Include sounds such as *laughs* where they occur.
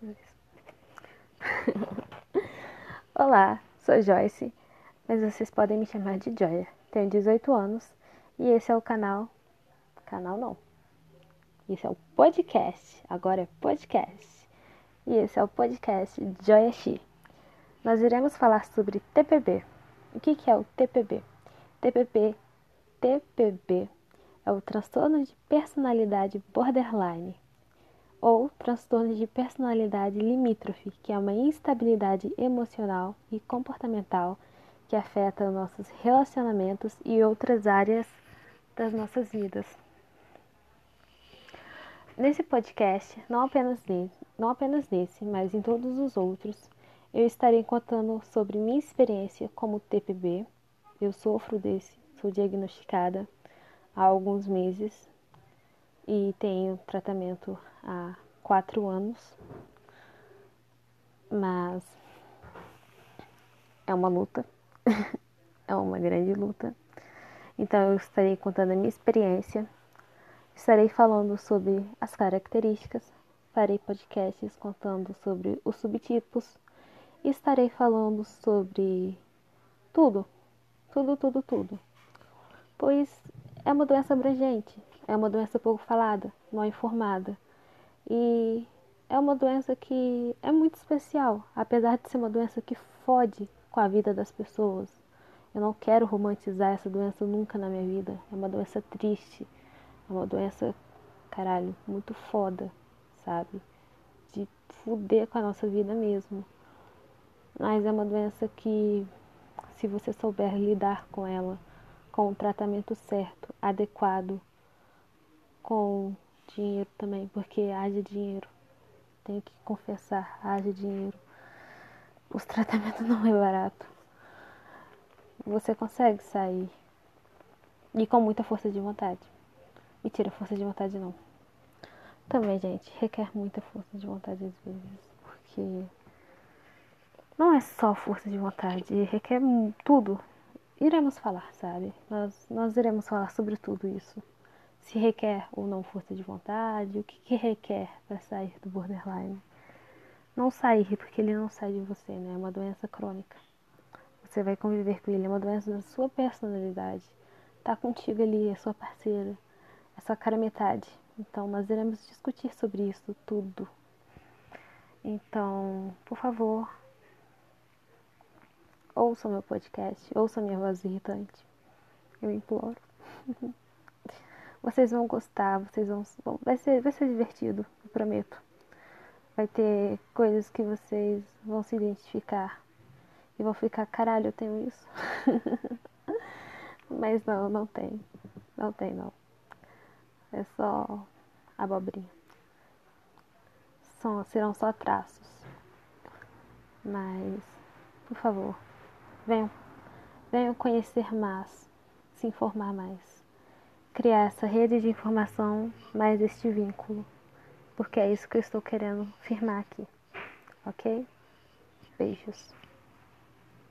*laughs* Olá, sou Joyce, mas vocês podem me chamar de Joia. Tenho 18 anos e esse é o canal. Canal não. Esse é o podcast. Agora é podcast. E esse é o podcast Joia Xi. Nós iremos falar sobre TPB. O que, que é o TPB? TPB, TPB é o transtorno de personalidade borderline ou transtorno de personalidade limítrofe, que é uma instabilidade emocional e comportamental que afeta nossos relacionamentos e outras áreas das nossas vidas. Nesse podcast, não apenas, nesse, não apenas nesse, mas em todos os outros, eu estarei contando sobre minha experiência como TPB. Eu sofro desse, sou diagnosticada há alguns meses e tenho tratamento há quatro anos, mas é uma luta, *laughs* é uma grande luta. Então eu estarei contando a minha experiência, estarei falando sobre as características, farei podcasts contando sobre os subtipos, e estarei falando sobre tudo, tudo, tudo, tudo. Pois é uma doença abrangente, é uma doença pouco falada, mal informada. E é uma doença que é muito especial, apesar de ser uma doença que fode com a vida das pessoas. Eu não quero romantizar essa doença nunca na minha vida. É uma doença triste, é uma doença, caralho, muito foda, sabe? De fuder com a nossa vida mesmo. Mas é uma doença que, se você souber lidar com ela, com o tratamento certo, adequado, com dinheiro também, porque haja dinheiro. Tenho que confessar, haja dinheiro. Os tratamentos *laughs* não é barato. Você consegue sair. E com muita força de vontade. Mentira, força de vontade não. Também, gente, requer muita força de vontade às vezes. Porque não é só força de vontade, requer tudo. Iremos falar, sabe? Nós, nós iremos falar sobre tudo isso. Se requer ou não força de vontade, o que, que requer para sair do borderline. Não sair, porque ele não sai de você, né? É uma doença crônica. Você vai conviver com ele, é uma doença da sua personalidade. Tá contigo ali, é sua parceira, é sua cara metade. Então, nós iremos discutir sobre isso tudo. Então, por favor, ouça meu podcast, ouça minha voz irritante. Eu imploro. *laughs* vocês vão gostar, vocês vão. Vai ser, vai ser divertido, prometo. Vai ter coisas que vocês vão se identificar e vão ficar, caralho, eu tenho isso. *laughs* Mas não, não tem. Não tem não. É só abobrinha. São, serão só traços. Mas, por favor, Venham, venham conhecer mais, se informar mais, criar essa rede de informação, mais este vínculo, porque é isso que eu estou querendo firmar aqui, ok? Beijos.